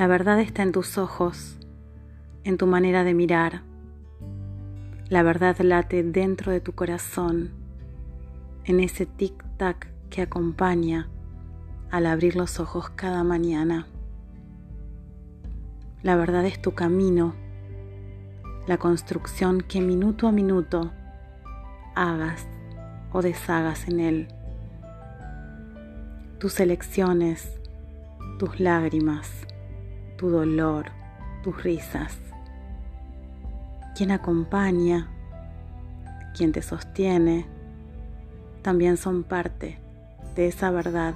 La verdad está en tus ojos, en tu manera de mirar. La verdad late dentro de tu corazón, en ese tic-tac que acompaña al abrir los ojos cada mañana. La verdad es tu camino, la construcción que minuto a minuto hagas o deshagas en él. Tus elecciones, tus lágrimas tu dolor, tus risas. Quien acompaña, quien te sostiene, también son parte de esa verdad.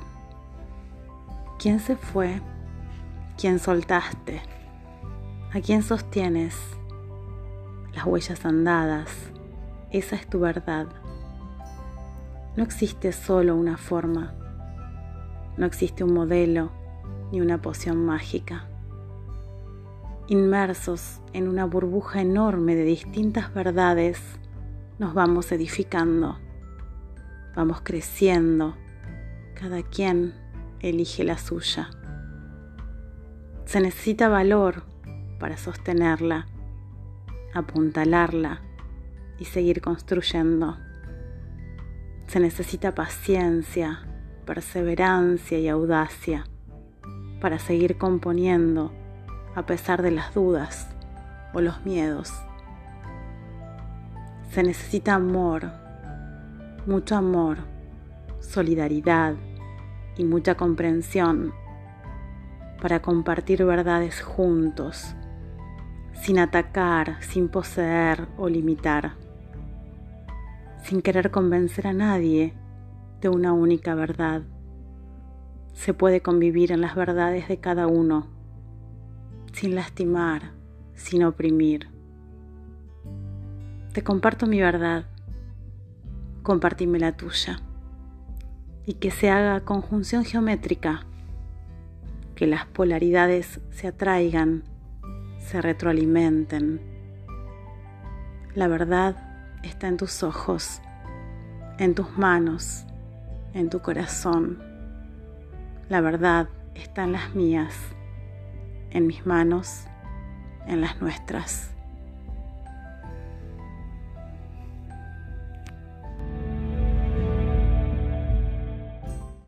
¿Quién se fue? ¿Quién soltaste? ¿A quién sostienes? Las huellas andadas, esa es tu verdad. No existe solo una forma, no existe un modelo ni una poción mágica inmersos en una burbuja enorme de distintas verdades, nos vamos edificando, vamos creciendo, cada quien elige la suya. Se necesita valor para sostenerla, apuntalarla y seguir construyendo. Se necesita paciencia, perseverancia y audacia para seguir componiendo a pesar de las dudas o los miedos. Se necesita amor, mucho amor, solidaridad y mucha comprensión para compartir verdades juntos, sin atacar, sin poseer o limitar, sin querer convencer a nadie de una única verdad. Se puede convivir en las verdades de cada uno sin lastimar, sin oprimir. Te comparto mi verdad, compartime la tuya y que se haga conjunción geométrica, que las polaridades se atraigan, se retroalimenten. La verdad está en tus ojos, en tus manos, en tu corazón. La verdad está en las mías en mis manos, en las nuestras.